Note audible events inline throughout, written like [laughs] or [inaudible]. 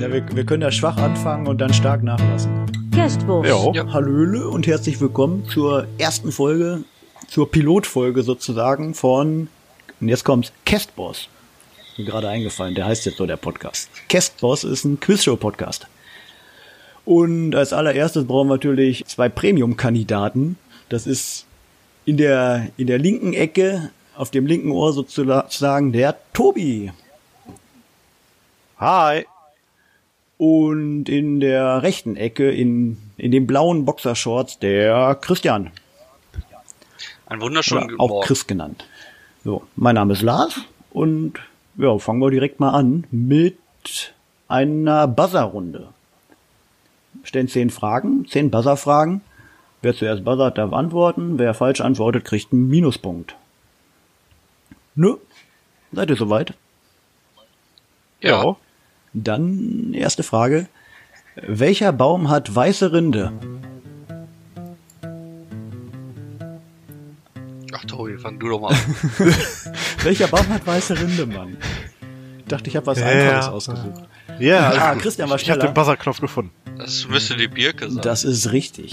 Ja, wir, wir können ja schwach anfangen und dann stark nachlassen. Kerstbos. Ja. Ja. Hallöle und herzlich willkommen zur ersten Folge, zur Pilotfolge sozusagen von, und jetzt kommt's, Castboss. Mir gerade eingefallen, der heißt jetzt so der Podcast. Castboss ist ein Quizshow-Podcast. Und als allererstes brauchen wir natürlich zwei Premium-Kandidaten. Das ist in der, in der linken Ecke, auf dem linken Ohr sozusagen, der Tobi. Hi. Und in der rechten Ecke, in, in den blauen Boxershorts, der Christian. Einen wunderschönen Oder auch Morgen. Chris genannt. So, mein Name ist Lars und ja, fangen wir direkt mal an mit einer Buzzer-Runde. Stellen zehn Fragen, zehn Buzzer-Fragen. Wer zuerst buzzert, darf antworten. Wer falsch antwortet, kriegt einen Minuspunkt. Nö. Seid ihr soweit? Ja. Dann erste Frage. Welcher Baum hat weiße Rinde? Ach Tobi, fang du doch mal an. [laughs] Welcher Baum hat weiße Rinde, Mann? Ich dachte, ich habe was Ja, Einfaches ja. ausgesucht. Ja, Ah, gut. Christian war Ich habe schneller. den Buzzerknopf gefunden. Das müsste die Birke sein. Das ist richtig.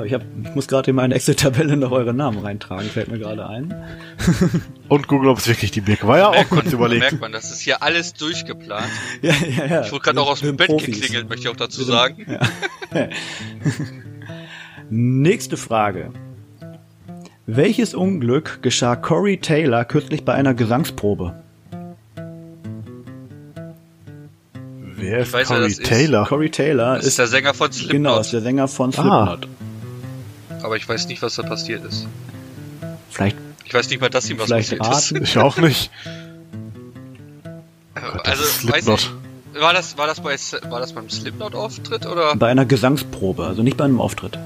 Aber ich, hab, ich muss gerade in meine Excel-Tabelle noch eure Namen reintragen, fällt mir gerade ein. [laughs] Und Google, ob es wirklich die Birke war. Ja, auch kurz überlegt. merkt man, das ist hier alles durchgeplant. Ja, ja, ja. Ich wurde gerade auch aus dem Bett Profis. geklingelt, möchte ich auch dazu sagen. [laughs] Nächste Frage. Welches Unglück geschah Corey Taylor kürzlich bei einer Gesangsprobe? Wer ist Corey das ist. Taylor? Corey Taylor Das ist ist, der Sänger von genau Slipknot. ist der Sänger von Slipknot. Aber ich weiß nicht, was da passiert ist. Vielleicht, Ich weiß nicht mal, dass ihm was vielleicht passiert ist. raten. Ich auch nicht. [laughs] Gott, das also, ist weiß ich, war das, war das bei, war das beim Slipknot-Auftritt oder? Bei einer Gesangsprobe, also nicht bei einem Auftritt.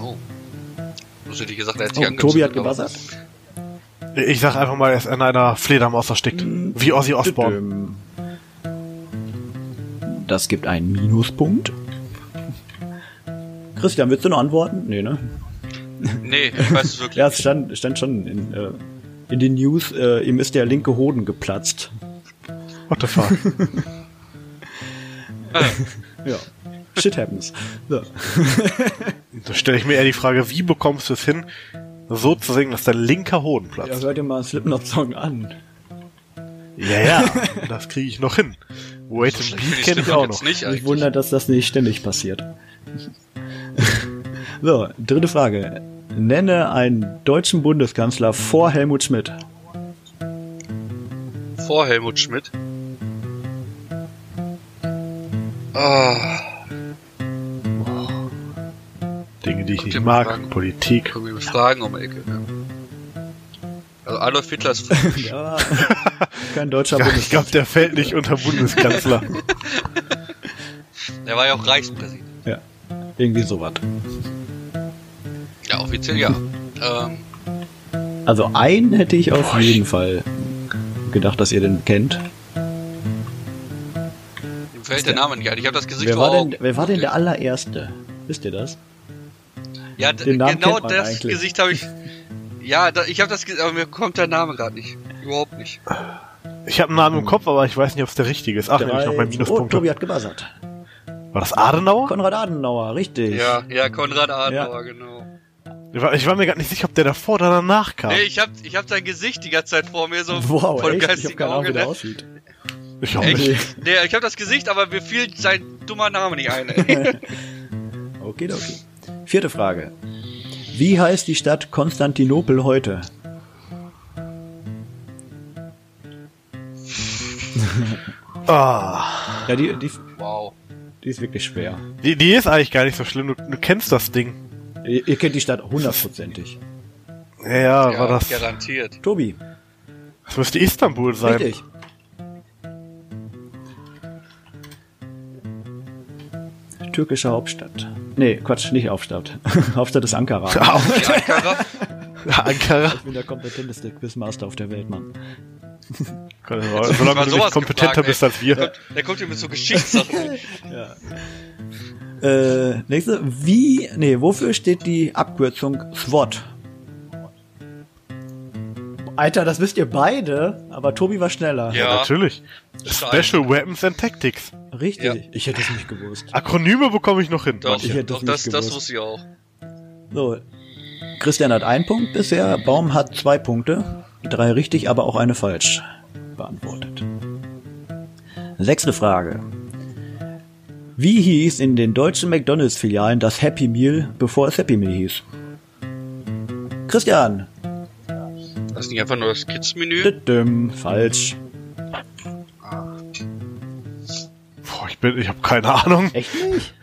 Oh. So hätte ich gesagt, er hat sich Oh, Tobi hat gebuzzert. Ich sag einfach mal, er ist an einer Fledermaus erstickt. Wie Ozzy Osbourne. Das gibt einen Minuspunkt. Christian, willst du noch antworten? Nee, ne? Nee, ich weiß es wirklich. Ja, es stand, stand schon in, äh, in den News, äh, ihm ist der linke Hoden geplatzt. What the fuck? [laughs] Ja. Shit happens. So. [laughs] da stelle ich mir eher die Frage, wie bekommst du es hin, so zu singen, dass dein linker Hoden Ja, platzt? hört dir mal einen Slipknot-Song an. Ja, ja, [laughs] das kriege ich noch hin. Wait So and Beat ich kenne ich auch noch. nicht eigentlich. wundert, dass das nicht ständig passiert. So, dritte Frage. Nenne einen deutschen Bundeskanzler vor Helmut Schmidt. Vor Helmut Schmidt. Ah, Dinge, die ich Kommt nicht mag. Fragen? Politik. wir mit Fragen um die Ecke. Ja. Also Adolf Hitler ist [laughs] Ja, kein deutscher [laughs] Ja, ich Bundeskanzler. glaube, der fällt nicht unter Bundeskanzler. [laughs] Der war ja auch Reichspräsident. Ja, irgendwie sowas. Ja, offiziell ja. Ähm, Also einen hätte ich auf jeden Fall gedacht, dass ihr den kennt. ihm fällt der Name nicht ein. Ich habe das Gesicht Wer vor war, Augen. denn, wer war denn der allererste? Wisst ihr das? Ja, d- den Namen genau kennt man das eigentlich. Gesicht habe ich. Ja, da, ich habe das, ge- aber mir kommt der Name gerade nicht. Überhaupt nicht. Ich habe einen Namen im Kopf, aber ich weiß nicht, ob es der richtige ist. Ach, nehme ich noch mein oh, Minuspunkt. Tobi hat gebuzzert. War das Adenauer? Konrad Adenauer, richtig. Ja, ja, Konrad Adenauer, genau. Ich war, ich war mir gar nicht sicher, ob der davor oder danach kam. Nee, ich hab, ich hab sein Gesicht die ganze Zeit vor mir, so Wow, voll echt? Ich hab geistigen keine Ahnung, wie der Ne? aussieht. Ich auch nicht. Nee, ich hab das Gesicht, aber mir fiel sein dummer Name nicht ein. [laughs] Okay, okay. Vierte Frage. Wie heißt die Stadt Konstantinopel heute? [laughs] Ah, Ja, die, die, wow. die ist wirklich schwer. die, die ist eigentlich gar nicht so schlimm. Du, du kennst das Ding. Ihr, ihr kennt die Stadt hundertprozentig. Ja, ja, Ja, war das. garantiert. Tobi, Das müsste Istanbul sein. richtig. Türkische Hauptstadt. Nee, Quatsch, nicht Hauptstadt. [laughs] Hauptstadt ist Ankara. Die Ankara? Ankara. Ich bin der kompetenteste Quizmaster auf der Welt, Mann. [laughs] Solange du nicht kompetenter gefragt, bist als wir. Der, der kommt hier mit so Geschichtssachen. [laughs] Äh, nächste. Wie, nee, wofür steht die Abkürzung SWOT? Alter, das wisst ihr beide, aber Tobi war schneller. Ja. Natürlich. Scheiße. Special Weapons and Tactics. Richtig. Ja. Ich hätte es nicht gewusst. Akronyme bekomme ich noch hin. Doch, Ich hätte doch das, das gewusst. wusste ich auch. So. Christian hat einen Punkt bisher, Baum hat zwei Punkte. Drei richtig, aber auch eine falsch beantwortet. Sechste Frage. Wie hieß in den deutschen McDonalds-Filialen das Happy Meal, bevor es Happy Meal hieß? Christian. Das ist nicht einfach nur das Kids-Menü. Falsch. Boah, ich bin, ich habe keine Ahnung. Echt nicht?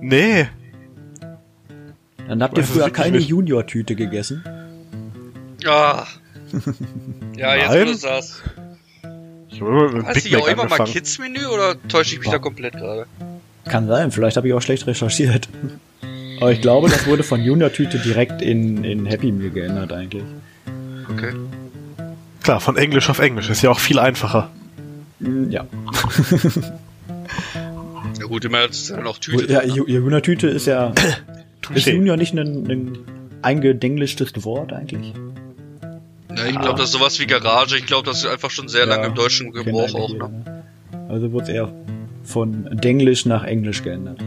Nee. Dann habt ihr früher keine. Junior-Tüte gegessen. Ah. [laughs] Ja, jetzt Nein. wo du sagst. Ich habe immer mit Big die auch immer mal angefangen. Kids-Menü oder täusche ich mich da komplett gerade? Kann sein, vielleicht habe ich auch schlecht recherchiert. Aber ich glaube, das wurde von Junior-Tüte direkt in, in Happy Meal geändert eigentlich. Okay. Klar, von Englisch auf Englisch. Ist ja auch viel einfacher. Mm, Ja. [laughs] Ja gut, immer ist dann auch Tüte. Ja, Ju- Junior-Tüte ist ja. Ist. Junior nicht ein, ein eingedenglischtes Wort eigentlich? Ja, ich glaube, das ist sowas wie Garage. Ich glaube, das ist einfach schon sehr lange im deutschen Gebrauch auch. Ne? ne? Also wurde es eher von Denglisch nach Englisch geändert.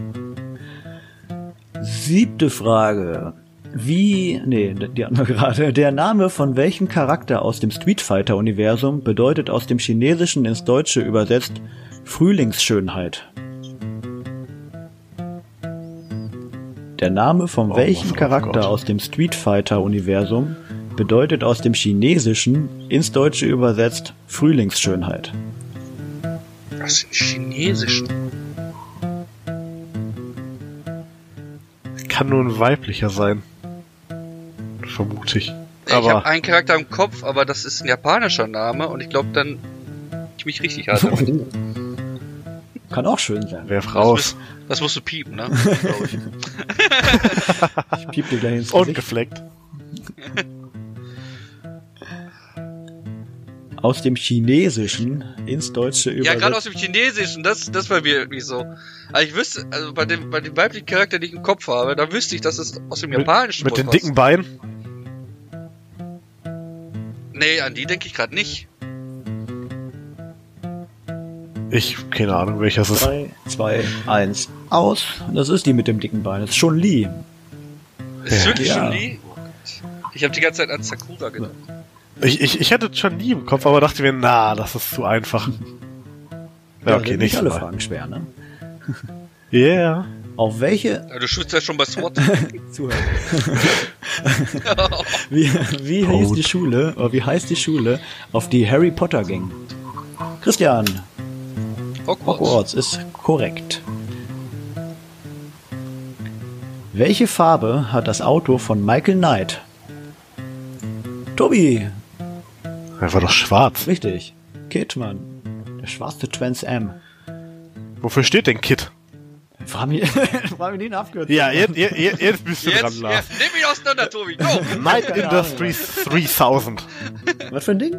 Siebte Frage. Wie, nee, die wir [laughs] gerade. Der Name von welchem Charakter aus dem Street Fighter Universum bedeutet aus dem Chinesischen ins Deutsche übersetzt Frühlingsschönheit? Der Name von Oh, welchem oh Charakter Gott. aus dem Street Fighter Universum bedeutet aus dem Chinesischen ins Deutsche übersetzt Frühlingsschönheit? Das sind Chinesischen. Kann nur ein weiblicher sein. Vermute ich. ich habe Aber einen Charakter im Kopf, aber das ist ein japanischer Name und ich glaube dann ich mich richtig hatte. [laughs] Kann auch schön sein. werf Das, raus. musst, das musst du piepen, ne? [laughs] Ich. Piep dir gleich ins Und Gesicht. gefleckt. Aus dem Chinesischen ins Deutsche Ja, übersetzt. gerade aus dem Chinesischen, das, das war mir irgendwie so. Aber ich wüsste, also bei dem, bei dem weiblichen Charakter, den ich im Kopf habe, da wüsste ich, dass es aus dem Mit, Japanischen mit den wohl dicken Beinen. Nee, an die denke ich gerade nicht. Ich, keine Ahnung, welcher es ist. 3, 2, 1, aus. Das ist die mit dem dicken Bein. Das ist schon Lee. Ist Ja. wirklich Ja. schon die? Ich habe die ganze Zeit an Sakura gedacht. Ich, ich, ich hätte schon nie im Kopf, aber dachte mir, na, das ist zu einfach. Ja, okay, sind nicht alle so. Fragen schwer, ne? Yeah. Auf welche Ja, du schwitzt ja schon bei SWAT. [laughs] Zuhörer. [laughs] wie wie hieß die Schule, oder wie heißt die Schule, auf die Harry Potter ging? Christian, Hogwarts. Hogwarts ist korrekt. Welche Farbe hat das Auto von Michael Knight? Tobi, Er war doch schwarz. richtig. Kidman, der schwarze Trans M. Wofür steht denn Kit? Frag mich, [laughs] frag mich nicht eine Abkürzung. Ja, jetzt, jetzt, jetzt bist du dran, Jetzt, Lars. jetzt nimm ihn auseinander, Tobi. Go! Night Industries 3000. Was für ein Ding?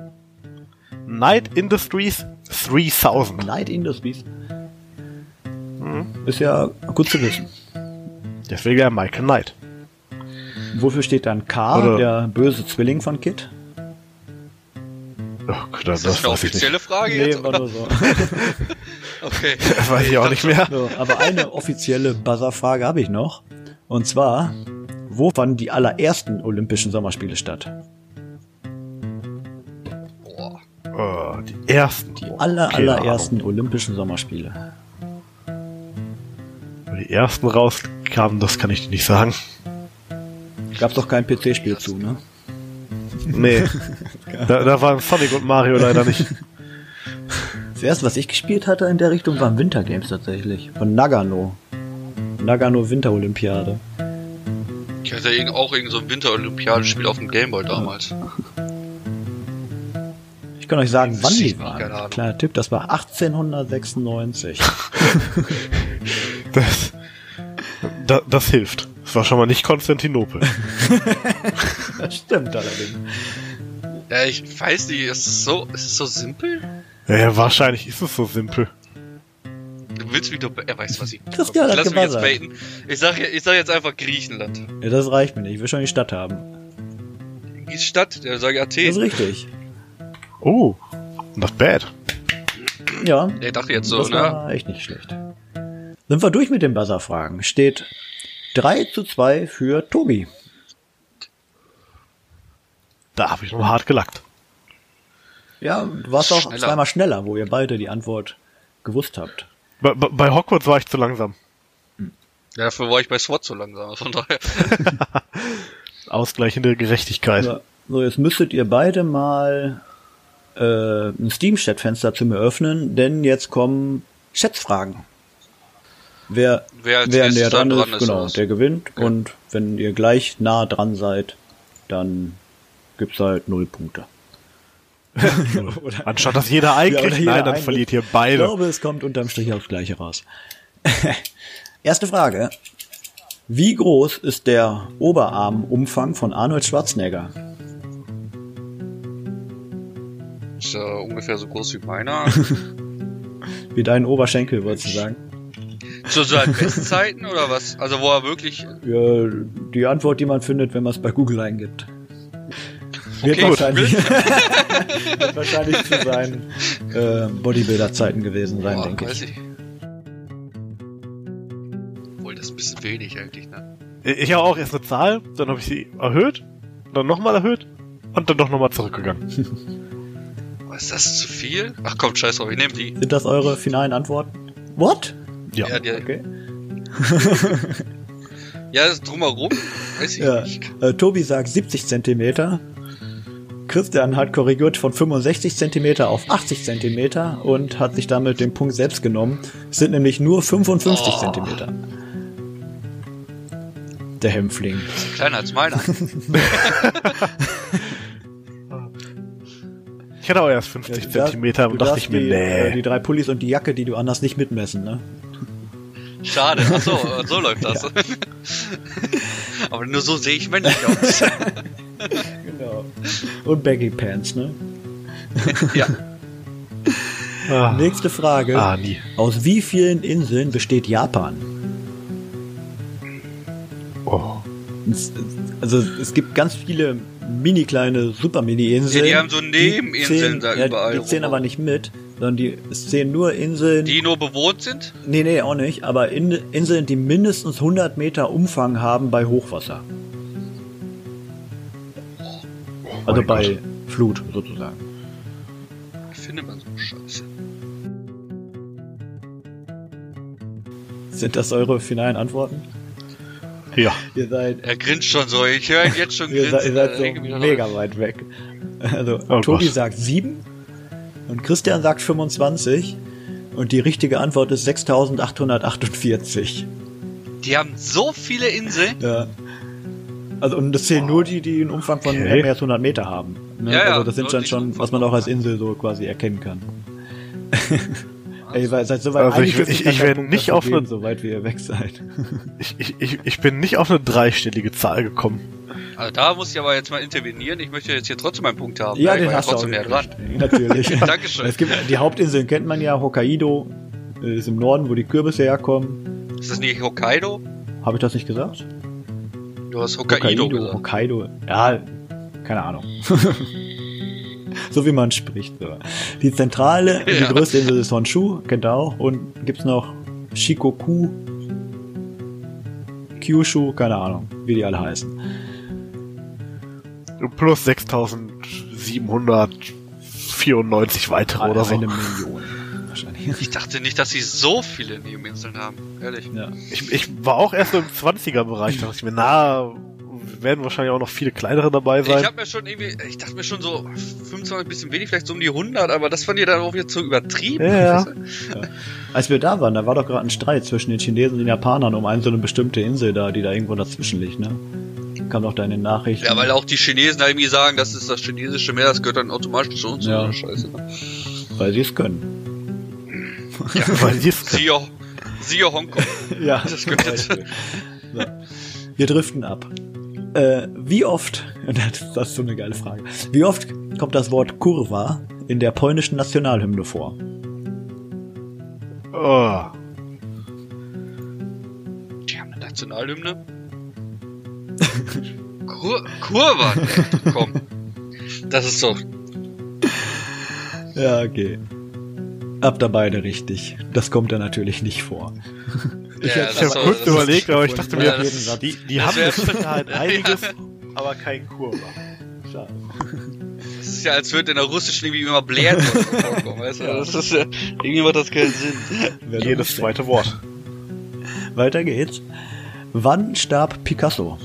Night Industries 3000. Night Industries. Ist ja gut zu wissen. Deswegen ja Michael Knight. Wofür steht dann K, Oder- der böse Zwilling von Kid? Oh, Gott, das, Ist das eine ich nicht. offizielle Frage jetzt? war nur so. [laughs] Okay. Das [laughs] weiß ich auch nicht mehr. so. Aber eine offizielle Buzzer-Frage habe ich noch. Und zwar, wo fanden die allerersten Olympischen Sommerspiele statt? Boah. Oh, die ersten. Die aller, Keine allerersten Olympischen Sommerspiele. Wo die ersten rauskamen, das kann ich dir nicht sagen. Gab's doch kein PC-Spiel zu, ne? Nee. da, da waren Sonic und Mario leider nicht. Das erste, was ich gespielt hatte in der Richtung, waren Wintergames tatsächlich. Von Nagano. Nagano Winterolympiade. Ich hatte irgend- auch irgend so ein Winterolympiadespiel auf dem Gameboy damals. Ich kann euch sagen, wann die waren. Kleiner Tipp, das war 1896. [laughs] Das, da, das hilft. Es war schon mal nicht Konstantinopel. [laughs] das stimmt allerdings. Ja, ich weiß nicht, ist es so, ist es so simpel? Ja, ja, wahrscheinlich ist es so simpel. Du willst mich doch, er weiß, was ich. Ich hat lass mich jetzt baiten. Ich sag, ich sag jetzt einfach Griechenland. Ja, das reicht mir nicht. Ich will schon die Stadt haben. Die Stadt, der sage Das ist Athen. richtig. Oh, not bad. Ja, Der dachte jetzt so, das ne? war echt nicht schlecht. Sind wir durch mit den Buzzer-Fragen. Steht 3 zu 2 für Tobi. Da habe ich noch hart gelackt. Ja, du warst auch Schneller. zweimal schneller, wo ihr beide die Antwort gewusst habt. Bei, bei- bei Hogwarts war ich zu langsam. Ja, dafür war ich bei SWAT so langsam. Von daher. [laughs] Ausgleichende Gerechtigkeit. So, so, jetzt müsstet ihr beide mal äh, ein Steam-Chat-Fenster zu mir öffnen, denn jetzt kommen Schätzfragen. Wer, Wer als wer näher dran dann ist, dran ist, genau, der gewinnt. Und wenn ihr gleich nah dran seid, dann gibt's halt null Punkte. [laughs] Oder- Anstatt dass jeder einen Ja, jeder nein, dann verliert ihr Ich beide. glaube, es kommt unterm Strich aufs Gleiche raus. [laughs] Erste Frage. Wie groß ist der Oberarmumfang von Arnold Schwarzenegger? Ist ja ungefähr so groß wie meiner. [laughs] Wie dein Oberschenkel, wolltest du sagen? Zu seinen Bestzeiten oder was? Also wo er wirklich. Ja, die Antwort, die man findet, wenn man es bei Google eingibt. Wird Okay, wahrscheinlich, [laughs] wird wahrscheinlich zu seinen äh, Bodybuilder-Zeiten gewesen sein, Boah, denke weiß ich. ich. Obwohl, das ist ein bisschen wenig eigentlich, ne? Ich habe auch erst eine Zahl, dann habe ich sie erhöht, dann nochmal erhöht und dann doch nochmal zurückgegangen. [laughs] Aber ist das zu viel? Ach komm, scheiß drauf, ich nehme die. Sind das eure finalen Antworten? What? Ja. Ja, die, Okay. [laughs] ja das drumherum, weiß ich Ja. nicht. Äh, Tobi sagt 70 Zentimeter. Christian hat korrigiert von 65 Zentimeter auf 80 Zentimeter und hat sich damit den Punkt selbst genommen. Es sind nämlich nur 55 Oh. Zentimeter. Der Hämpfling. Kleiner als meiner. [laughs] Ich hatte auch erst 50 Zentimeter Du und dachte ich mir, die, äh, die nee. drei Pullis und die Jacke, die du anders nicht mitmessen, ne? Schade. Ach so, so [laughs] läuft das. [laughs] Aber nur so sehe ich männlich aus. Genau. Und Baggy Pants, ne? [laughs] ja. Ah, Nächste Frage. ah, nie. Aus wie vielen Inseln besteht Japan? Oh. Es- Also es gibt ganz viele mini kleine super mini Inseln. Ja, die haben so Nebeninseln da ja, überall Die zählen aber nicht mit, sondern die es zählen nur Inseln. Die nur bewohnt sind? nee, nee, auch nicht, aber in, Inseln, die mindestens 100 Meter Umfang haben bei Hochwasser. Also bei Gott. Flut sozusagen. Ich finde man so scheiße. Sind das eure finalen Antworten? Ja. Ihr seid, Er grinst schon so. Ich höre ihn jetzt schon [laughs] ihr seid, ihr grinsen. seid so mega weit weg. Also Oh Tobi Gott. sagt 7 und Christian sagt 25 und die richtige Antwort ist 6848. Die haben so viele Inseln. Ja. Also und das zählen nur die, die einen Umfang von Okay. mehr als 100 Meter haben. Ne? Ja, ja, also das sind dann schon, was man auch als Insel so quasi erkennen kann. [laughs] Ey, ihr seid so weit Also ich- ich- ich werde nicht auf eine- so weit wie ihr weg seid. [laughs] Ich, ich, ich, ich bin nicht auf eine dreistellige Zahl gekommen. Also da muss ich aber jetzt mal intervenieren. Ich möchte jetzt hier trotzdem einen Punkt haben. Ja, den war ja hast du auch trotzdem näher dran. Natürlich. [laughs] Dankeschön. Es gibt, die Hauptinseln kennt man ja, Hokkaido äh, ist im Norden, wo die Kürbisse herkommen. Ist das nicht Hokkaido? Habe ich das nicht gesagt? Du hast Hokkaido, gesagt. Hokkaido. Ja, keine Ahnung. [laughs] so wie man spricht. Die zentrale, [laughs] die Ja. größte Insel ist Honshu, kennt ihr auch. Und gibt's noch Shikoku, Kyushu, keine Ahnung, wie die alle heißen. Plus 6794 weitere oder so. Eine Million. [laughs] Ich dachte nicht, dass sie so viele Nebeninseln haben. Ehrlich. Ja. Ich, ich war auch erst so im 20er-Bereich, da dachte ich mir, na, werden wahrscheinlich auch noch viele kleinere dabei Ich sein. habe mir schon irgendwie, ich dachte mir schon so 25 ein bisschen wenig, vielleicht so um die 100, aber das fand ihr dann auch wieder zu übertrieben. [laughs] Ja. Als wir da waren, da war doch gerade ein Streit zwischen den Chinesen und den Japanern um eine so eine bestimmte Insel da, die da irgendwo dazwischen liegt, ne? Kam doch da in den Nachrichten. Ja, weil auch die Chinesen da irgendwie sagen, das ist das chinesische Meer, das gehört dann automatisch zu uns. Ja. Scheiße. weil sie es können. [laughs] Ist, Siehe, siehe Hongkong. [laughs] Ja, Das Beispiel. So. Wir driften ab. Äh, wie oft, [laughs] das ist so eine geile Frage, wie oft kommt das Wort Kurwa in der polnischen Nationalhymne vor? oh, Die haben eine Nationalhymne. Kur Kurwan, ey, komm. Das ist doch. Ja, okay. Habt ihr beide richtig. Das kommt da natürlich nicht vor. Ich, Ja, habe kurz das überlegt, aber ich dachte Ja, mir, das- die, die das haben mit Sicherheit [laughs] einiges, aber kein Kurva. Schade. Das ist ja, als würde in der russischen irgendwie immer Blair vorkommen, weißt du? Das ist ja, irgendwie macht das keinen Sinn. Jedes zweite Wort. Weiter geht's. Wann starb Picasso?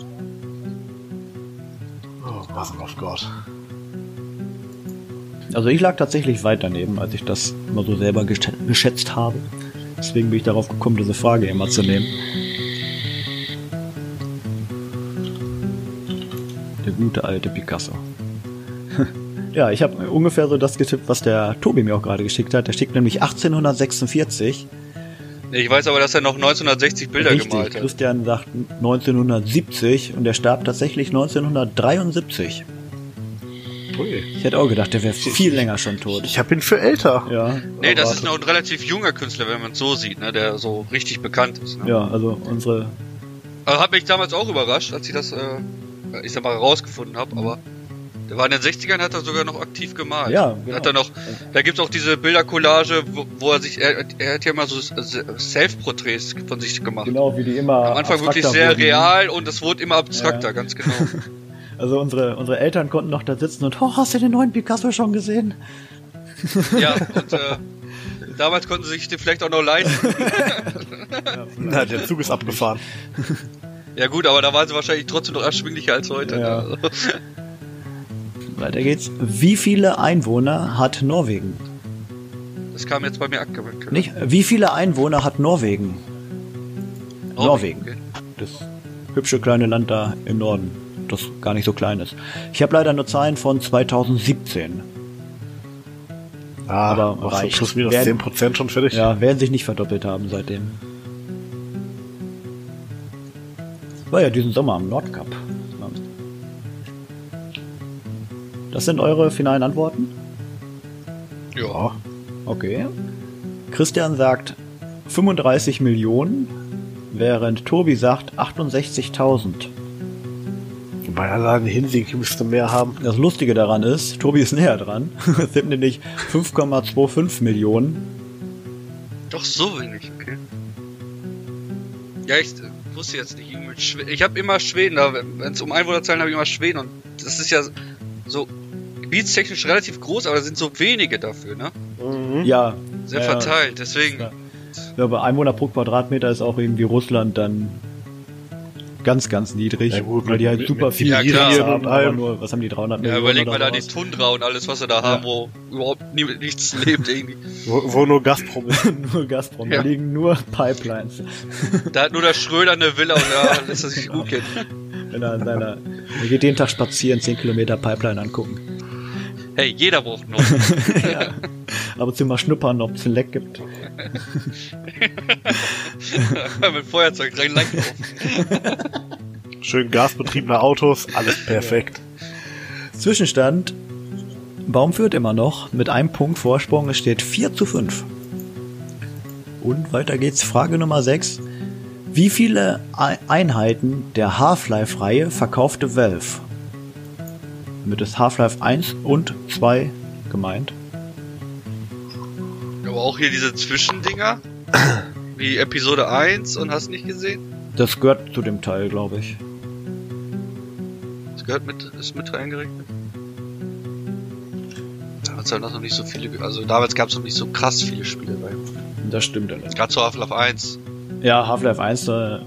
Oh, was auf Gott. Also ich lag tatsächlich weit daneben, als ich das mal so selber gesch- geschätzt habe. Deswegen bin ich darauf gekommen, diese Frage immer zu nehmen. Der gute alte Picasso. [laughs] ja, ich habe ungefähr so das getippt, was der Tobi mir auch gerade geschickt hat. Der schickt nämlich 1846. Nee, Ich weiß aber, dass er noch 1960 Bilder Richtig, gemalt hat. Christian sagt 1970 und er starb tatsächlich 1973. Ui. Ich hätte auch gedacht, der wäre viel länger schon tot. Ich habe ihn für älter. Ja, Nee, das ist noch ein relativ junger Künstler, wenn man es so sieht, ne, der so richtig bekannt ist. Ne? ja, also unsere Also hat mich damals auch überrascht, als ich das, äh, ich sag mal, rausgefunden habe, aber der war in den 60ern, hat er sogar noch aktiv gemalt. Ja, genau. Hat er noch, da gibt's auch diese Bildercollage, wo, wo er sich, er, er hat ja immer so Self-Porträts von sich gemacht. Genau, wie die immer. Am Anfang wirklich sehr wurden. real und es wurde immer abstrakter, Ja. ganz genau. [laughs] Also unsere, unsere Eltern konnten noch da sitzen und, oh, hast du den neuen Picasso schon gesehen? ja, und äh, damals konnten sie sich den vielleicht auch noch leisten. [laughs] Na, der Zug ist abgefahren. Ja gut, aber da waren sie wahrscheinlich trotzdem noch erschwinglicher als heute. Ja. Ne? Weiter geht's. Wie viele Einwohner hat Norwegen? Das kam jetzt bei mir abgewöhnt. Nicht? Wie viele Einwohner hat Norwegen? Norwegen. Okay. Das hübsche kleine Land da im Norden, das gar nicht so klein ist. Ich habe leider nur Zahlen von 2017. Ah, Aber du reicht. plus minus Werden- 10% schon fertig? Ja, werden sich nicht verdoppelt haben seitdem. War ja diesen Sommer am Nordkap. Das sind eure finalen Antworten? Ja. Okay. Christian sagt 35 Millionen, während Tobi sagt 68.000. Allein Hinsieg müsste mehr haben. Das Lustige daran ist, Tobi ist näher dran. [laughs] Es sind nämlich 5,25 Millionen. Doch so wenig, okay. Ja, ich wusste jetzt nicht. Ich habe immer Schweden, da wenn es um Einwohnerzahlen habe ich immer Schweden und das ist ja so gebietstechnisch relativ groß, aber da sind so wenige dafür, ne? Ja. Sehr ja, verteilt, deswegen. Ja. Ja, bei Einwohner pro Quadratmeter ist auch irgendwie Russland dann ganz, ganz niedrig, Ja, gut, weil die halt mit- super mit viel Ja, klar. Und allem. nur, was haben die, 300 Ja, Millionen überleg oder mal da die? Tundra und alles, was sie da haben, wo überhaupt nie, nichts [laughs] lebt irgendwie. Wo, wo nur Gazprom ist. [laughs] nur Gazprom, Ja. da liegen nur Pipelines. Da hat nur der Schröder eine Villa und da lässt er sich gut kennen. [laughs] Wenn er in seiner, er geht jeden Tag spazieren, 10 Kilometer Pipeline angucken. Hey, jeder braucht noch. [laughs] ja. Ab und zu mal schnuppern, ob es ein Leck gibt. [laughs] Mit Feuerzeug rein langlaufen. Schön gasbetriebene Autos, alles perfekt. Zwischenstand, Baum führt immer noch mit einem Punkt Vorsprung, es steht 4 zu 5. Und weiter geht's, Frage Nummer 6. Wie viele Ei- Einheiten der Half-Life-Reihe verkaufte Valve? Damit ist Half-Life 1 und 2 gemeint. Aber auch hier diese Zwischendinger. [clears throat] Wie Episode 1 und hast nicht gesehen? Das gehört zu dem Teil, glaube ich. Das gehört mit, ist mit reingerechnet. Damals halt noch nicht so viele, also damals gab es noch nicht so krass viele Spiele bei. Das stimmt allerdings. Gerade zu Half-Life 1. Ja, Half-Life 1 äh,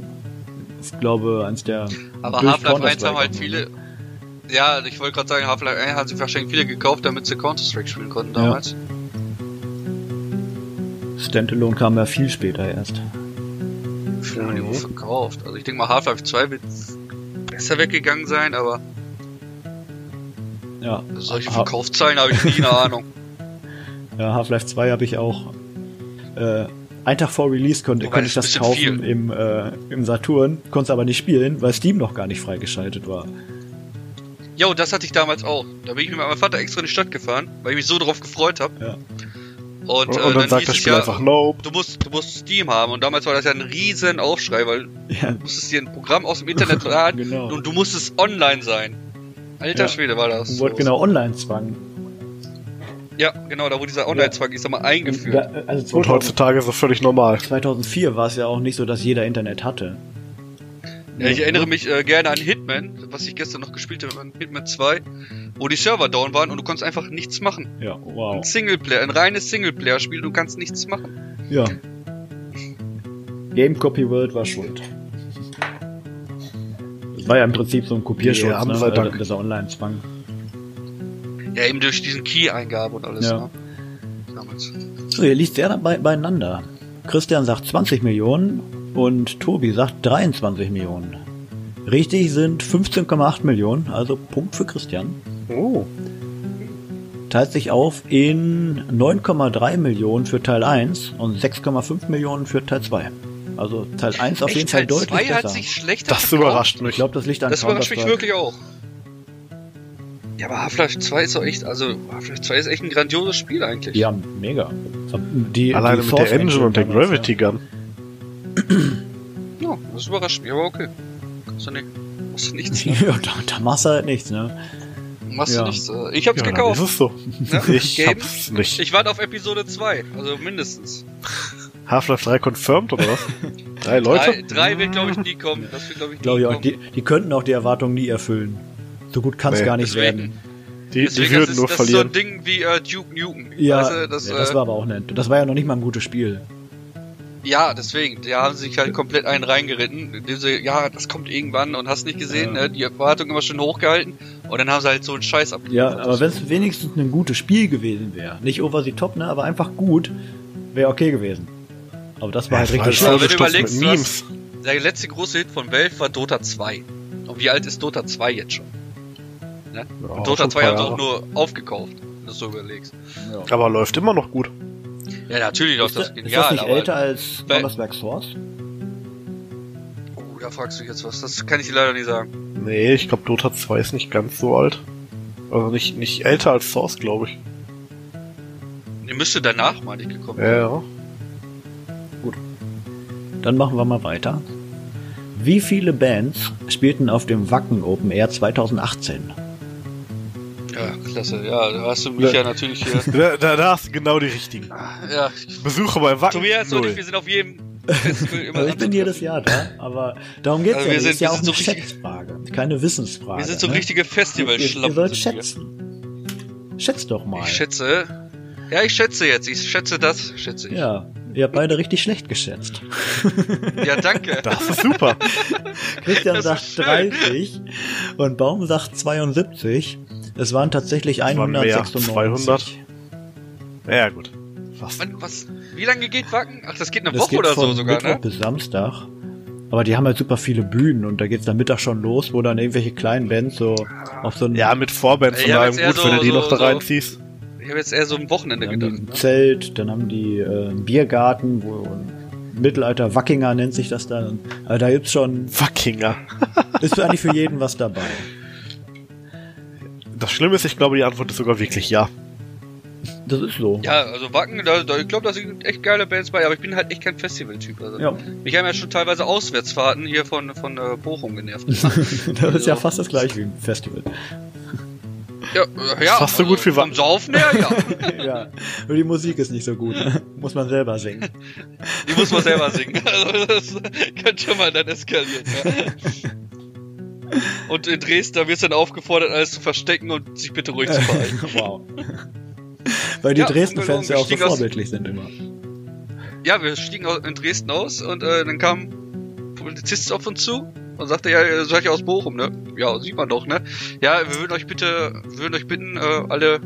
ist, glaube ich, eins der. Aber Half-Life 1 Counter-Strike haben halt viele. Ja, ich wollte gerade sagen, Half-Life 1 haben sich wahrscheinlich viele gekauft, damit sie Counter-Strike spielen konnten Ja. damals. Standalone kam ja viel später erst. Haben die wohl verkauft? Also ich denke mal, Half-Life 2 wird besser weggegangen sein, aber Ja. solche Ha- Verkaufszahlen habe ich nie eine [laughs] Ahnung. Ja, Half-Life 2 habe ich auch. Äh, einen Tag vor Release konnte, Wobei, konnte ich das kaufen im, äh, im Saturn, konnte es aber nicht spielen, weil Steam noch gar nicht freigeschaltet war. Jo, das hatte ich damals auch. Da bin ich mit meinem Vater extra in die Stadt gefahren, weil ich mich so drauf gefreut habe. Ja. Und, Und, äh, dann, sagt das Spiel ja, einfach Nope. du musst, du musst Steam haben. Und damals war das ja ein riesen Aufschrei, weil Ja, du musstest dir ein Programm aus dem Internet [laughs] laden Genau. und du musstest online sein. Alter Ja. Schwede war das. wurde genau Online-Zwang. Ja, genau, da wurde dieser Online-Zwang, ich sag mal, eingeführt. Ja, Also Und 2000, heutzutage ist das völlig normal. 2004 war es ja auch nicht so, dass jeder Internet hatte. Ja, ich erinnere mich äh, gerne an Hitman, was ich gestern noch gespielt habe, an Hitman 2, wo die Server down waren und du konntest einfach nichts machen. Ja, wow. Ein Singleplayer, ein reines Singleplayer-Spiel, du kannst nichts machen. Ja. Game Copy World war schuld. Das war ja im Prinzip so ein Kopierschutz, Ja, ne? sei Dank. Äh, dieser Online-Zwang. Ja, eben durch diesen Key-Eingabe und alles, Ja. ne? Damals. So, ihr liest sehr dabei beieinander. Christian sagt 20 Millionen und Tobi sagt 23 Millionen. Richtig sind 15,8 Millionen, also Punkt für Christian. Oh. Teilt sich auf in 9,3 Millionen für Teil 1 und 6,5 Millionen für Teil 2. Also Teil 1 auf Echt, jeden Fall Teil deutlich 2 hat besser. sich schlechter Das verkauft? überrascht Ich mich. glaube, das liegt an Das überrascht mich wirklich auch. Ja, aber Half-Life 2 ist doch echt, also Half-Life 2 ist echt ein grandioses Spiel eigentlich. Ja, mega. Die, Alleine die mit der Engine und der Gravity Gun. Ja, das überrascht mich, aber okay. Kannst du nicht, machst du nichts, [laughs] Ja, ne? ja da, da machst du halt nichts, ne? Machst Ja. du nichts. äh, Ich hab's Ja, gekauft. ist es so. Ja, [laughs] Ich Game. hab's nicht. Ich warte auf Episode 2, also mindestens. Half-Life 3 confirmed oder was? Drei Leute? Drei, drei wird, glaube ich, nie kommen. Das wird, glaube ich, nie Glaube ich auch. kommen. Die, die könnten auch die Erwartungen nie erfüllen. So gut kann es Nee. gar nicht Deswegen. werden. Die, die würden das ist, nur das verlieren. ist so ein Ding wie äh, Duke Nukem. Ja, Weißt du, das, ja, das äh, war aber auch nett. Das war ja noch nicht mal ein gutes Spiel. Ja, deswegen. Da haben sie sich halt komplett einen reingeritten. Diese, ja, das kommt irgendwann und hast nicht gesehen, Ja. ne? die Erwartung immer schön hochgehalten. Und dann haben sie halt so einen Scheiß ab. Ja, aber wenn es wenigstens ein gutes Spiel gewesen wäre, nicht over the top, ne, aber einfach gut, wäre okay gewesen. Aber das war Ja, halt richtig schlecht. Aber wenn du überlegst, mit Memes. Der letzte große Hit von Valve war Dota 2. Und wie alt ist Dota 2 jetzt schon? Ne? Ja, Und Dota schon 2 ein haben sie auch nur aufgekauft, wenn du so überlegst. Aber läuft immer noch gut. Ja, natürlich Ist, das das, ist genial, das nicht älter als Counter-Strike Source? Oh, da fragst du jetzt was. Das kann ich dir leider nicht sagen. Nee, ich glaube Dota 2 ist nicht ganz so alt. Also nicht, nicht älter als Source, glaube ich. Die müsste danach, meine ich, gekommen Ja, ja. Dann machen wir mal weiter. Wie viele Bands spielten auf dem Wacken Open Air 2018? Ja, klasse. Ja, da hast du mich Ja. ja, natürlich hier. [laughs] Da, da, da hast du genau die richtigen. ja, Besuche bei Wacken. Tobias und ich, wir sind auf jedem Festival immer Also ich bin jedes Jahr da, aber darum geht's Also ja wir sind- ist ja wir auch sind eine so Schätzfrage, keine Wissensfrage. Wir sind so ne? richtige ihr, ihr Festivalschlampen. sollt wir. schätzen. Schätzt doch mal. Ich schätze. Ja, ich schätze jetzt. Ich schätze das, schätze ich. Ja, ihr habt beide richtig schlecht geschätzt. [laughs] Ja, danke. Das ist super. [laughs] Christian Das sagt ist schön. 30 und Baum sagt 72. Es waren tatsächlich waren mehr, 196. 200. Ja, gut. Fast. Wann, was? Wie lange geht Wacken? Ach, das geht eine Das Woche geht oder so von sogar, Mittwoch ne? bis Samstag. Aber die haben halt super viele Bühnen und da geht's dann Mittag schon los, wo dann irgendwelche kleinen Bands so auf so ein Ja, mit Vorbands hab allem gut, so- wenn du die so- noch da so- reinziehst. Ich habe jetzt eher so ein Wochenende dann haben die gedacht. ein Ne? Zelt, dann haben die äh, einen Biergarten, wo Mittelalter Wackinger nennt sich das dann. Also da gibt's schon, Wackinger. ist eigentlich für jeden was dabei. Das Schlimme ist, ich glaube, die Antwort ist sogar wirklich ja. Das ist so. Ja, also Wacken, da, da, ich glaube, da sind echt geile Bands bei, aber ich bin halt echt kein Festival-Typ. Also. Ja. Mich haben ja schon teilweise Auswärtsfahrten hier von, von äh, Bochum genervt. [laughs] das ist ja fast das gleiche wie ein Festival. ja, äh, ja, Fast so gut wie Wacken. Vom Saufen her, ja. [laughs] ja, nur die Musik ist nicht so gut. Muss man selber singen. Die muss man selber singen. [laughs] Also das könnte man dann eskalieren. Ja. Und in Dresden, da wirst du dann aufgefordert, alles zu verstecken und sich bitte ruhig zu verhalten. [laughs] wow. Weil die Ja, Dresden-Fans ja auch so vorbildlich sind immer. Ja, wir stiegen in Dresden aus und äh, dann kam ein Polizist auf uns zu und sagte, ja, ihr seid ja aus Bochum, ne? Ja, sieht man doch, ne? Ja, wir würden euch bitte, wir würden euch bitten, äh, alle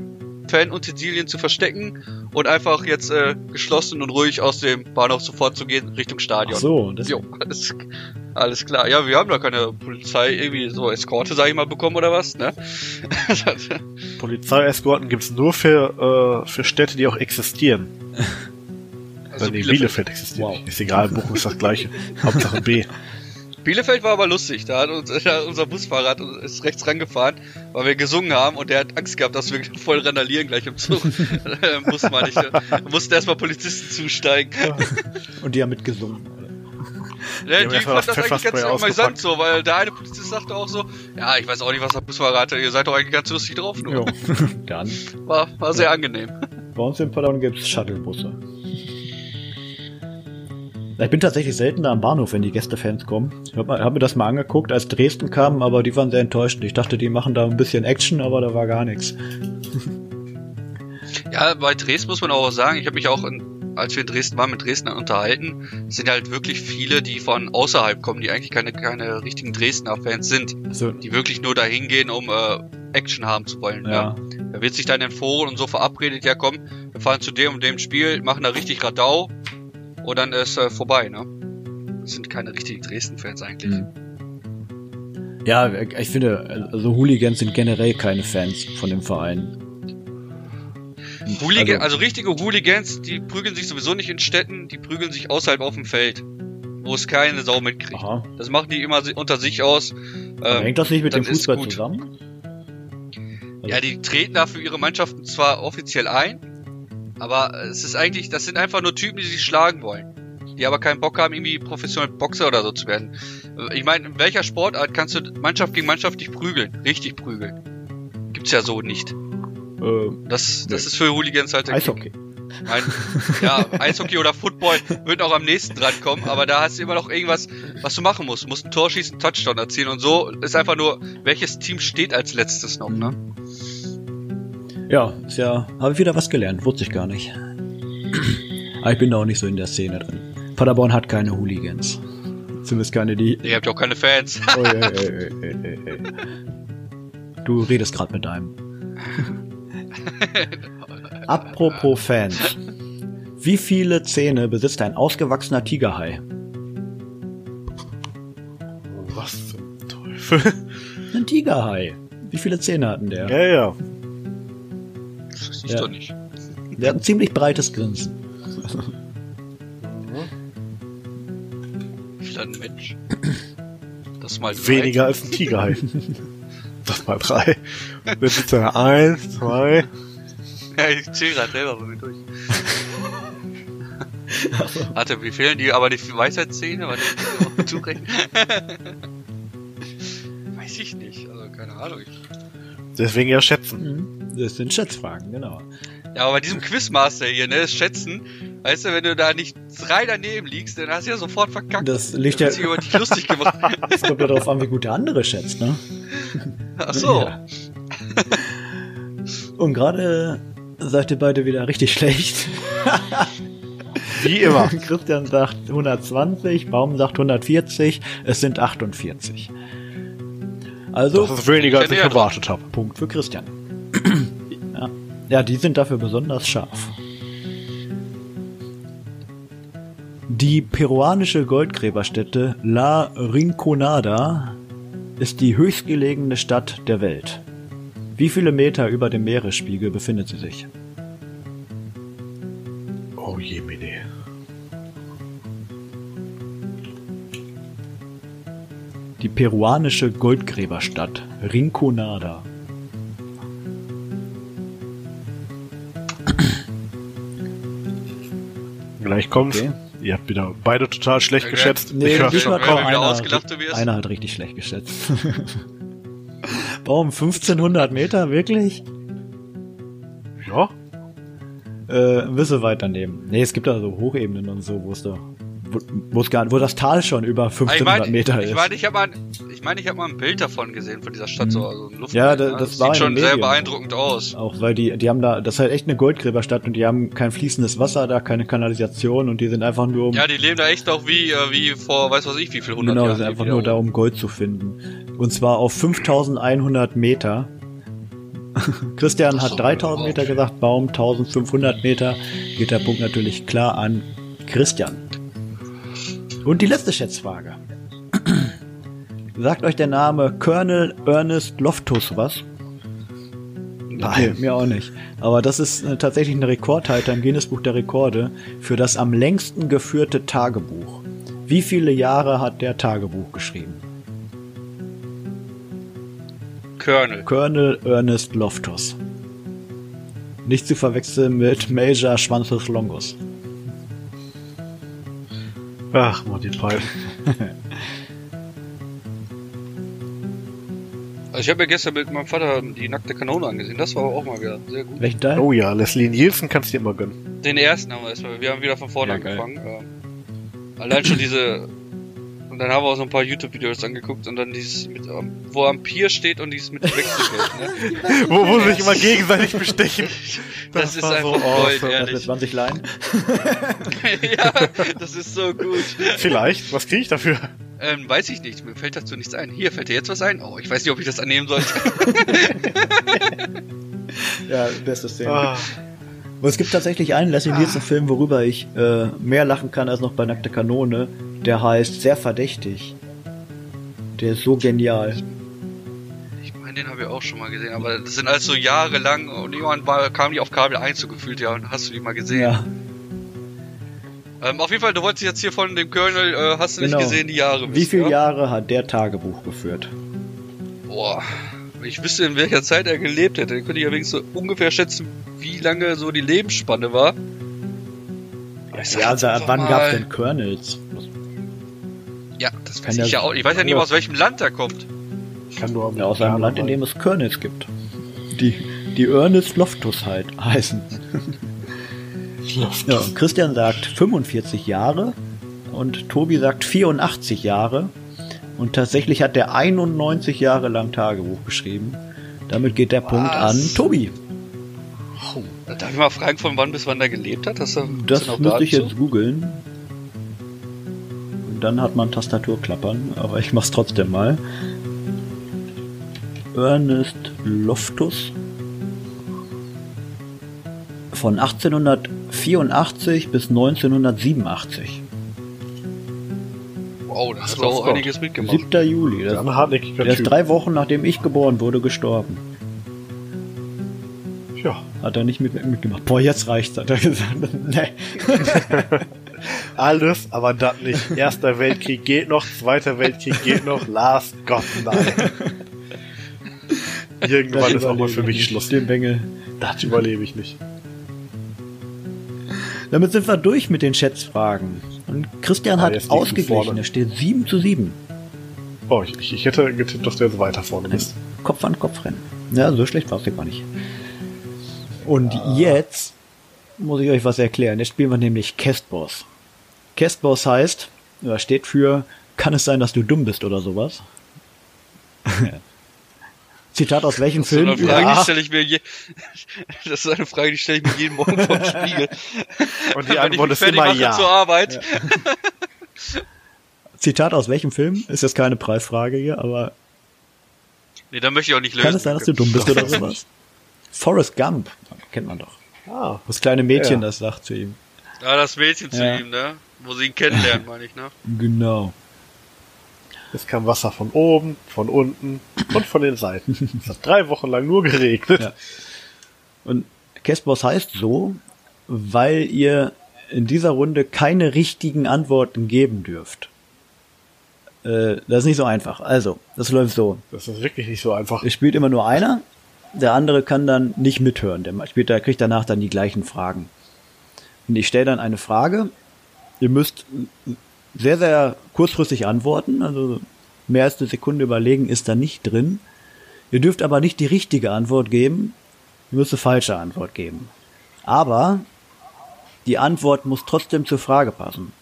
Fanutensilien zu verstecken und einfach jetzt äh, geschlossen und ruhig aus dem Bahnhof sofort zu gehen Richtung Ach Stadion. so, das Jo, [laughs] alles, alles klar. Ja, wir haben da keine Polizei, irgendwie so Eskorte, sag ich mal, bekommen oder was, ne? [laughs] Polizeieskorten gibt's nur für, äh, für Städte, die auch existieren. [laughs] also Wenn die Bielefeld. Bielefeld existiert. Wow. Ist egal, Bochum ist das gleiche. [laughs] Hauptsache B. Bielefeld war aber lustig. Da hat uns, da hat unser Busfahrer ist rechts rangefahren, weil wir gesungen haben und der hat Angst gehabt, dass wir voll randalieren gleich im Zug. Muss man nicht. Da mussten erstmal Polizisten zusteigen. Und die haben mitgesungen. Haben die erstmal fand das eigentlich ganz amüsant so, weil der eine Polizist sagte auch so, ja, ich weiß auch nicht, was der Busfahrer hatte, ihr seid doch eigentlich ganz lustig drauf. Nur. Ja. [laughs] Dann. War, war sehr angenehm. Bei uns in Paderborn gibt es Shuttlebusse. Ich bin tatsächlich seltener am Bahnhof, wenn die Gästefans kommen. Ich habe hab mir das mal angeguckt, als Dresden kam, aber die waren sehr enttäuscht. Ich dachte, die machen da ein bisschen Action, aber da war gar nichts. Ja, bei Dresden muss man auch sagen, ich habe mich auch, in, als wir in Dresden waren, mit Dresdnern unterhalten. Sind halt wirklich viele, die von außerhalb kommen, die eigentlich keine, keine richtigen Dresdner Fans sind, Also, die wirklich nur dahin gehen, um äh, Action haben zu wollen. Ja. ja. Da wird sich dann in Foren und so verabredet, ja komm, wir fahren zu dem und dem Spiel, machen da richtig Radau und dann ist äh, vorbei, ne? Das sind keine richtigen Dresden-Fans eigentlich. Hm. Ja, ich finde, also Hooligans sind generell keine Fans von dem Verein. Hooligan, also, richtige Hooligans, die prügeln sich sowieso nicht in Städten, die prügeln sich außerhalb auf dem Feld, wo es keine Sau mitkriegt. Aha. Das machen die immer unter sich aus. Ähm, hängt das nicht mit dem dann ist Fußball zusammen? Ja, die treten da für ihre Mannschaften zwar offiziell ein, aber es ist eigentlich, das sind einfach nur Typen, die sich schlagen wollen. Die aber keinen Bock haben, irgendwie professionell Boxer oder so zu werden. Ich meine, in welcher Sportart kannst du Mannschaft gegen Mannschaft dich prügeln? Richtig prügeln. Gibt's ja so nicht. Äh, Das, das ist für Hooligans halt der Eishockey. Ein, ja, Eishockey oder Football wird auch am nächsten dran kommen, aber da hast du immer noch irgendwas, was du machen musst. Du musst ein Tor schießen, einen Touchdown erzielen und so ist einfach nur, welches Team steht als letztes noch, ne? Ja, ist ja, habe ich wieder was gelernt, wusste ich gar nicht. Aber ich bin da auch nicht so in der Szene drin. Paderborn hat keine Hooligans. Zumindest keine, die. Ihr habt ja auch keine Fans. Oh, ey, ey, ey, ey, ey, ey. Du redest gerade mit deinem. [laughs] Apropos Fans. Wie viele Zähne besitzt ein ausgewachsener Tigerhai? Was zum Teufel? [laughs] Ein Tigerhai. Wie viele Zähne hatten der? ja, ja. Das ich Ja. doch nicht. Der hat ein ziemlich breites Grinsen. Wie ein Mensch? [laughs] Das mal. Weniger als ein Tigerhai. Das mal drei. Das ist ja eins, zwei. Ja, ich zähle gerade selber mit durch. Warte, wie fehlen die, aber die Weisheitszähne? Warte, ich zurechnen. [laughs] Weiß ich nicht, also keine Ahnung. Deswegen ja schätzen. Mhm. Das sind Schätzfragen, genau. Ja, aber bei diesem Quizmaster hier, ne, das Schätzen, weißt du, wenn du da nicht drei daneben liegst, dann hast du ja sofort verkackt. Das liegt ja, sich über dich lustig gemacht. [laughs] das kommt ja darauf an, wie gut der andere schätzt, ne? [laughs] Ach so. Ja. [laughs] Und gerade seid ihr beide wieder richtig schlecht. [laughs] Wie immer. [laughs] Christian sagt 120, Baum sagt 140, es sind 48. Also, Das ist weniger, als ich erwartet habe. Punkt für Christian. ja. ja, die sind dafür besonders scharf. Die peruanische Goldgräberstätte La Rinconada ist die höchstgelegene Stadt der Welt. Wie viele Meter über dem Meeresspiegel befindet sie sich? Oh je, Mene. Die peruanische Goldgräberstadt Rinconada. Gleich kommt's. Okay. Ihr habt wieder beide total schlecht Ja, geschätzt. Nee, ich wenn du wieder einer, ausgelacht einer hat richtig schlecht geschätzt. [laughs] Baum 1500 Meter, wirklich? Ja? Äh, ein bisschen weiter neben. Nee, es gibt da so Hochebenen und so, wo es da, wo, wo es gar, wo das Tal schon über Ah, ich 1500 meine, Meter ich ist. meine, ich habe mal, ich meine, ich habe mal ein Bild davon gesehen von dieser Stadt, so also ein Luftbild, Ja, da- ne? das war in sieht schon den sehr Medien. beeindruckend aus. Auch weil die, die haben da, das ist halt echt eine Goldgräberstadt und die haben kein fließendes Wasser da, keine Kanalisation und die sind einfach nur um, Ja, die leben da echt auch wie, äh, wie vor, weiß was ich, wie viel hundert genau, die Jahren. sind einfach nur da, um Gold zu finden. Und zwar auf 5100 Meter. [laughs] Christian Das ist hat doch 3000 wow. Meter gesagt, Baum 1500 Meter. Geht der Punkt natürlich klar an Christian. Und die letzte Schätzfrage. Sagt euch der Name Colonel Ernest Loftus was? Nee, mir auch nicht. Aber das ist äh, tatsächlich ein Rekordhalter im Guinness Buch der Rekorde für das am längsten geführte Tagebuch. Wie viele Jahre hat der Tagebuch geschrieben? Colonel. Colonel Ernest Loftus. Nicht zu verwechseln mit Major Schwanzus Longus. Ach, mal die [laughs] Also ich habe ja gestern mit meinem Vater die nackte Kanone angesehen. Das war aber auch mal wieder sehr gut. Welchen Teil? Oh ja, Leslie Nielsen kannst du dir immer gönnen. Den ersten haben wir erstmal. Wir haben wieder von vorne Ja, angefangen. Ähm, allein schon diese. Und dann haben wir auch so ein paar YouTube-Videos angeguckt und dann dieses, mit, ähm, wo am Pier steht und dieses mit dem Wechselgeld. Ne? [laughs] Wo, wo sie sich immer gegenseitig bestechen. [laughs] Das, ist war einfach so Gold, awesome. Das ehrlich. 20 Leinen? [laughs] ja, das ist so gut. Vielleicht. Was kriege ich dafür? Ähm, weiß ich nicht. Mir fällt dazu nichts ein. Hier, fällt dir jetzt was ein? Oh, ich weiß nicht, ob ich das annehmen sollte. [laughs] Ja, beste Szene. Ah, Aber es gibt tatsächlich einen Leslie Nielsen-Film, worüber ich äh, mehr lachen kann als noch bei Nackte Kanone. Der heißt Sehr verdächtig. Der ist so genial. Ich meine, den habe ich auch schon mal gesehen, aber das sind alles so Jahre lang und irgendwann war, kam die auf Kabel 1 so gefühlt, ja, und hast du die mal gesehen. Ja, Ähm, auf jeden Fall, du wolltest jetzt hier von dem Colonel, äh, hast du Genau. nicht gesehen, die Jahre. wie viele ja? Jahre hat der Tagebuch geführt? Boah, wenn ich wüsste, in welcher Zeit er gelebt hätte, dann könnte ich ja wenigstens so ungefähr schätzen, wie lange so die Lebensspanne war. Ja, da, einfach wann mal- gab es denn Colonels? Ja, das Kann weiß ja- ich ja auch. Ich weiß ja nicht, Ja. aus welchem Land er kommt. ich kann nur Ja, aus einem Land, in dem es Colonels gibt. Die, die Ernest Loftus halt [laughs] heißen. Ja, Christian sagt 45 Jahre und Tobi sagt 84 Jahre. Und tatsächlich hat der 91 Jahre lang Tagebuch geschrieben. Damit geht der Punkt an Tobi. Darf ich mal fragen, von wann bis wann er gelebt hat? Hast du, Das müsste ich jetzt zu? googeln. Und dann hat man Tastaturklappern, aber ich mach's trotzdem mal. Ernest Loftus von 1884 bis 1987. Wow, das hat Das auch einiges mitgemacht. 7. Juli. Das, der ist drei Wochen nachdem ich geboren wurde gestorben. Ja. Hat er nicht mit, mitgemacht. Boah, jetzt reicht's, hat er gesagt. [laughs] nee. Alles, aber das nicht. Erster Weltkrieg geht noch, Zweiter Weltkrieg geht noch, Last Gott nein. [laughs] Irgendwann ist auch mal für mich Schluss. Den Bengel. Das überlebe ich nicht. Damit sind wir durch mit den Schätzfragen. Und Christian Ah, hat die ausgeglichen. Es steht 7 zu 7. Oh, ich, ich, hätte getippt, dass du jetzt weiter vorne bist. Kopf an Kopf rennen. Ja, so schlecht war es gar nicht. Und jetzt muss ich euch was erklären. Jetzt spielen wir nämlich Castboss. Castboss heißt, oder steht für, kann es sein, dass du dumm bist oder sowas? [laughs] Zitat aus welchem Das so Film? eine Frage, die Ja. stelle ich mir je [laughs] Das ist eine Frage, die stelle ich mir jeden Morgen vom Spiegel. Und die [laughs] Antwort ist immer ja. zur Arbeit. [laughs] Zitat aus welchem Film? Ist jetzt keine Preisfrage hier, aber Nee, da möchte ich auch nicht lösen. kann es sein, dass du dumm bist oder sowas? Forrest Gump, kennt man doch. Ah, Das kleine Mädchen, Ja. das sagt zu ihm. Ja, das Mädchen zu Ja. ihm, ne? Wo sie ihn kennenlernen, meine ich, ne? Genau. Es kam Wasser von oben, von unten und von den Seiten. Es hat drei Wochen lang nur geregnet. Ja. Und Castboss heißt so, weil ihr in dieser Runde keine richtigen Antworten geben dürft. Äh, das ist nicht so einfach. Also, das läuft so. Das ist wirklich nicht so einfach. Es spielt immer nur einer, der andere kann dann nicht mithören. Der spielt, der kriegt danach dann die gleichen Fragen. Und ich stelle dann eine Frage. Ihr müsst sehr, sehr kurzfristig antworten. Also mehr als eine Sekunde überlegen ist da nicht drin. Ihr dürft aber nicht die richtige Antwort geben. Ihr müsst eine falsche Antwort geben. Aber die Antwort muss trotzdem zur Frage passen.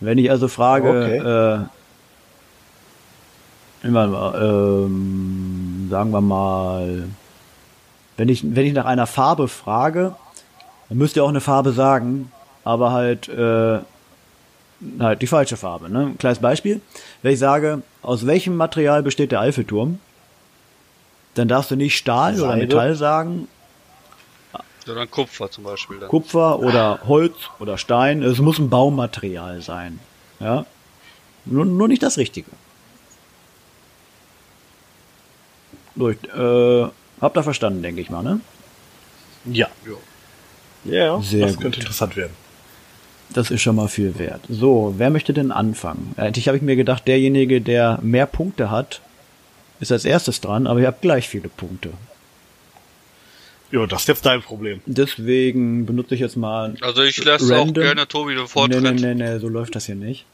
Wenn ich also frage, Okay. äh, immer, mal, ähm, sagen wir mal, wenn ich, wenn ich nach einer Farbe frage, dann müsst ihr auch eine Farbe sagen, aber halt, äh, halt die falsche Farbe. Ne? Ein kleines Beispiel. Wenn ich sage, aus welchem Material besteht der Eiffelturm, dann darfst du nicht Stahl oder. Metall sagen, Sondern Kupfer zum Beispiel dann. Kupfer oder Holz oder Stein. Es muss ein Baumaterial sein. Ja. Nur, nur nicht das Richtige. Durch, äh, habt ihr verstanden, denke ich mal, ne? Ja. Ja, Sehr das gut. könnte interessant werden. Das ist schon mal viel wert. So, wer möchte denn anfangen? Eigentlich habe ich mir gedacht, derjenige, der mehr Punkte hat, ist als erstes dran, aber ihr habt gleich viele Punkte. Jo, das ist jetzt dein Problem. Deswegen benutze ich jetzt mal. Also ich lasse auch gerne Tobi den Nee, Vortritt. nee, nee, nee, so läuft das hier nicht.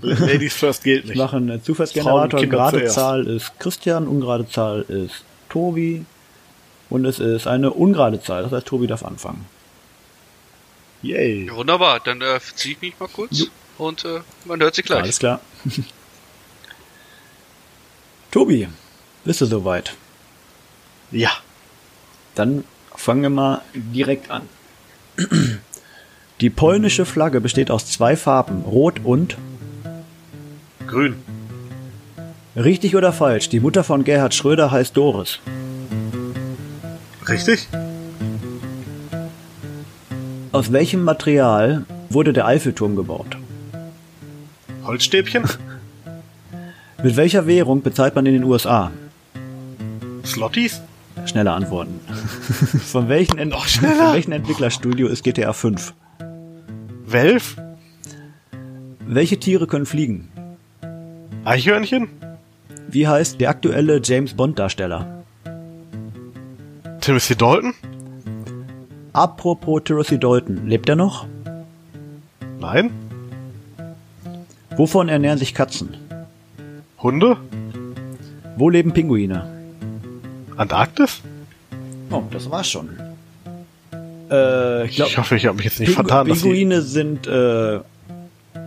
Ladies first gilt Ich nicht. mache einen Zufallsgenerator. Gerade zuerst. Zahl ist Christian, ungerade Zahl ist Tobi. Und es ist eine ungerade Zahl, das heißt, Tobi darf anfangen. Yay. Ja, wunderbar, dann äh, ziehe ich mich mal kurz Jo. und äh, man hört sich gleich. Alles klar. [laughs] Tobi, bist du soweit? Ja. Dann fangen wir mal direkt an. [clears throat] Die polnische Flagge besteht aus zwei Farben, Rot und Grün. richtig oder falsch. Die Mutter von Gerhard Schröder heißt Doris. Richtig? Aus welchem Material wurde der Eiffelturm gebaut? Holzstäbchen? [laughs] Mit welcher Währung bezahlt man in den USA? Slotties? Schnelle Antworten. [laughs] von, welchen Ent Noch schneller. von welchem Entwicklerstudio ist GTA 5? Welf? Welche Tiere können fliegen? Eichhörnchen? Wie heißt der aktuelle James Bond Darsteller? Timothy Dalton? Apropos Timothy Dalton, lebt er noch? Nein. Wovon ernähren sich Katzen? Hunde? Wo leben Pinguine? Antarktis? Oh, das war's schon. Äh, ich Ich glaube, hoffe, ich habe mich jetzt nicht Pingu vertan. Pinguine sind äh,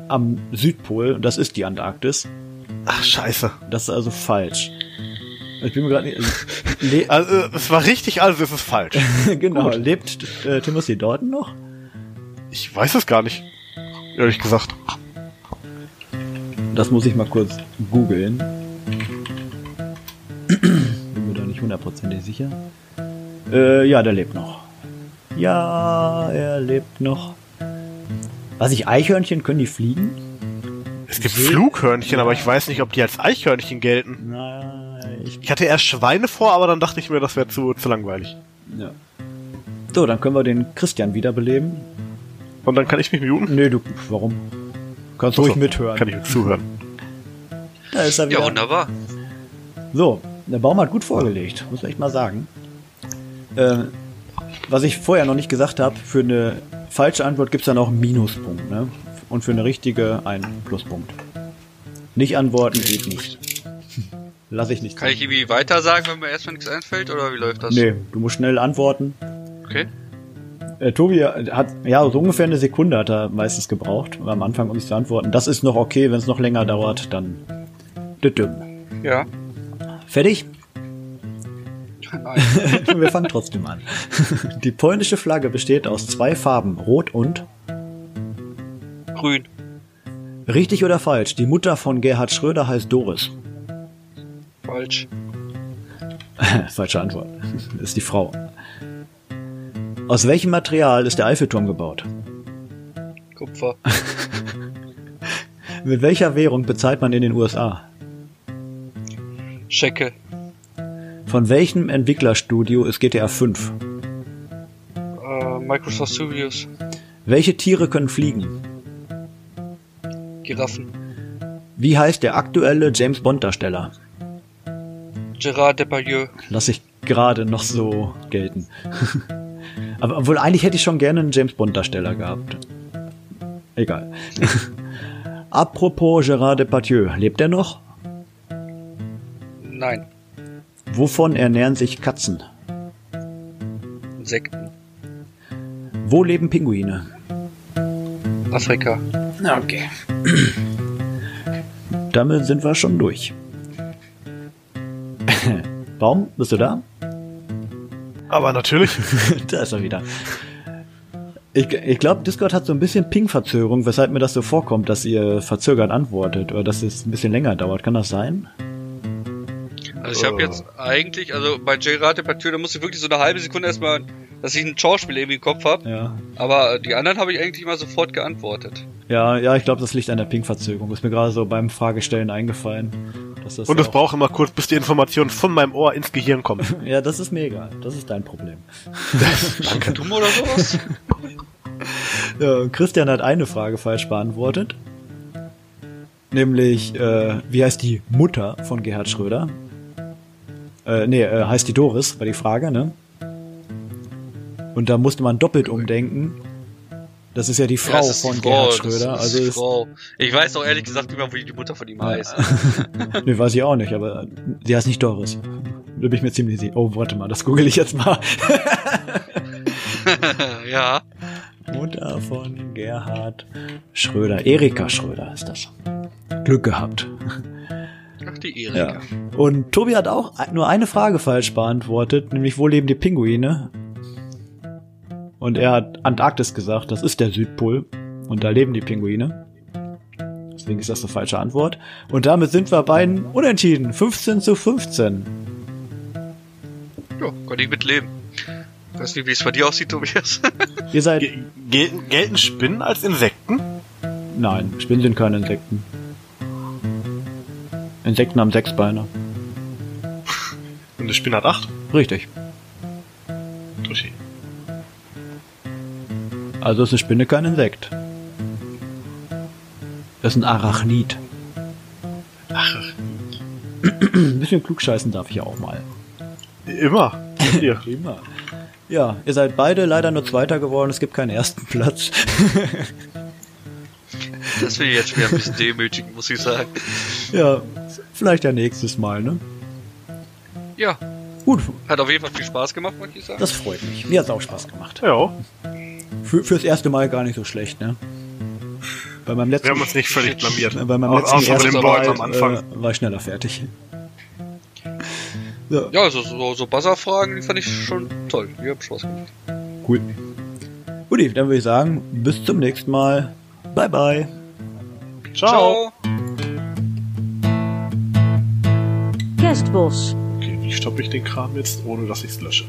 am Südpol, das ist die Antarktis. Ach, scheiße. Das ist also falsch. Ich bin mir gerade nicht. [laughs] Also, es war richtig, also es ist falsch. [laughs] genau, lebt äh, Timothy Dalton noch? Ich weiß es gar nicht. Ehrlich gesagt. Das muss ich mal kurz googeln. Bin mir da nicht hundertprozentig sicher. Äh, ja, der lebt noch. Ja, er lebt noch. Was ich Eichhörnchen, können die fliegen? Es gibt Flughörnchen, aber ich weiß nicht, ob die als Eichhörnchen gelten. Na, ich. Ich hatte erst Schweine vor, aber dann dachte ich mir, das wäre zu, zu langweilig. Ja. So, dann können wir den Christian wiederbeleben. Und dann kann ich mich muten. Nee, du, warum? Kannst ruhig Achso, mithören. Kann ich mit zuhören. [laughs] Da ist er wieder. Ja, wunderbar. So, der Baum hat gut vorgelegt, muss man echt mal sagen. Äh, was ich vorher noch nicht gesagt habe, für eine falsche Antwort gibt's dann auch einen Minuspunkt, ne? Und für eine richtige einen Pluspunkt. Nicht antworten geht nicht. Lass ich nicht. Kann ich irgendwie weiter sagen, wenn mir erstmal nichts einfällt, oder wie läuft das? Nee, du musst schnell antworten. Okay. Äh, Tobi hat, ja, so ungefähr eine Sekunde hat er meistens gebraucht, am Anfang, um sich zu antworten. Das ist noch okay, wenn es noch länger dauert, dann. Ja. Fertig? Nein. [laughs] Wir fangen trotzdem an. Die polnische Flagge besteht aus zwei Farben, Rot und Grün. richtig oder falsch. Die Mutter von Gerhard Schröder heißt Doris. Falsch. [laughs] Falsche Antwort. [laughs] Ist die Frau. Aus welchem Material ist der Eiffelturm gebaut? Kupfer. [laughs] Mit welcher Währung bezahlt man in den USA? Schecke. Von welchem Entwicklerstudio ist GTA 5? Äh, Microsoft Studios. Welche Tiere können fliegen? Giraffen. Wie heißt der aktuelle James Bond Darsteller? Gerard Depardieu. Lass ich gerade noch so gelten. [laughs] Aber obwohl eigentlich hätte ich schon gerne einen James Bond Darsteller gehabt. Egal. [laughs] Apropos Gérard Depardieu, lebt er noch? Nein. Wovon ernähren sich Katzen? Insekten. Wo leben Pinguine? Afrika. Okay. Damit sind wir schon durch. Baum, bist du da? Aber natürlich. [laughs] da ist er wieder. Ich, ich glaube, Discord hat so ein bisschen Ping-Verzögerung, weshalb mir das so vorkommt, dass ihr verzögert antwortet oder dass es ein bisschen länger dauert. Kann das sein? Also ich habe Oh. jetzt eigentlich, also bei Gerard Depardieu, da muss ich wirklich so eine halbe Sekunde erstmal, dass ich ein Schauspiel irgendwie im Kopf habe. Ja. Aber die anderen habe ich eigentlich mal sofort geantwortet. Ja, ja, ich glaube, das liegt an der Ping-Verzögerung. Ist mir gerade so beim Fragestellen eingefallen. Das Und es auch- braucht immer kurz, bis die Information von meinem Ohr ins Gehirn kommt. [laughs] Ja, das ist mir egal. Das ist dein Problem. [laughs] Dumm oder sowas? [laughs] Ja, Christian hat eine Frage falsch beantwortet. Nämlich, äh, wie heißt die Mutter von Gerhard Schröder? Äh, nee, äh, heißt die Doris, war die Frage, ne? Und da musste man doppelt umdenken. Das ist ja die Frau Ja, ist die von Frau, Gerhard Schröder. ist Also ist. Ich weiß doch ehrlich gesagt nicht mehr, wie die Mutter von ihm heißt. [laughs] nee, weiß ich auch nicht, aber die heißt nicht Doris. Da bin ich mir ziemlich sicher. Oh, warte mal, das google ich jetzt mal. [laughs] ja. Mutter von Gerhard Schröder. Erika Schröder ist das. Glück gehabt. Ach, die Ja. Erika. Und Tobi hat auch nur eine Frage falsch beantwortet, nämlich wo leben die Pinguine? Und er hat Antarktis gesagt, das ist der Südpol. Und da leben die Pinguine. Deswegen ist das eine falsche Antwort. Und damit sind wir beiden unentschieden. 15 zu 15. Ja, kann ich mitleben. Weiß nicht, wie es bei dir aussieht, Tobias. [laughs] Ihr seid. Ge gelten, gelten Spinnen als Insekten? Nein, Spinnen sind keine Insekten. Insekten haben sechs Beine. Und eine Spinne hat acht? Richtig. Touché. Also ist eine Spinne kein Insekt. Das ist ein Arachnid. Ach, Ein [clears throat] bisschen klugscheißen darf ich ja auch mal. immer. Hier. [laughs] Immer. Ja, ihr seid beide leider nur Zweiter geworden. Es gibt keinen ersten Platz. [laughs] Das finde ich jetzt wieder ein bisschen demütigend, muss ich sagen. ja, vielleicht ja nächstes Mal, ne? Ja, Gut, hat auf jeden Fall viel Spaß gemacht, muss ich sagen. das freut mich. Mir hat's auch Spaß gemacht. Ja, Für, fürs erste Mal gar nicht so schlecht, ne? Bei meinem letzten, wir haben uns nicht völlig blamiert. bei meinem Au- letzten Außer ersten Mal am Anfang. äh, war ich schneller fertig. So, Ja, also so, so Buzzer-Fragen, die fand ich schon toll. Die haben Spaß gemacht. cool. Guti, dann würde ich sagen, bis zum nächsten Mal. Bye bye. Ciao. Kerstbos. Okay, wie stoppe ich den Kram jetzt, ohne dass ich es lösche?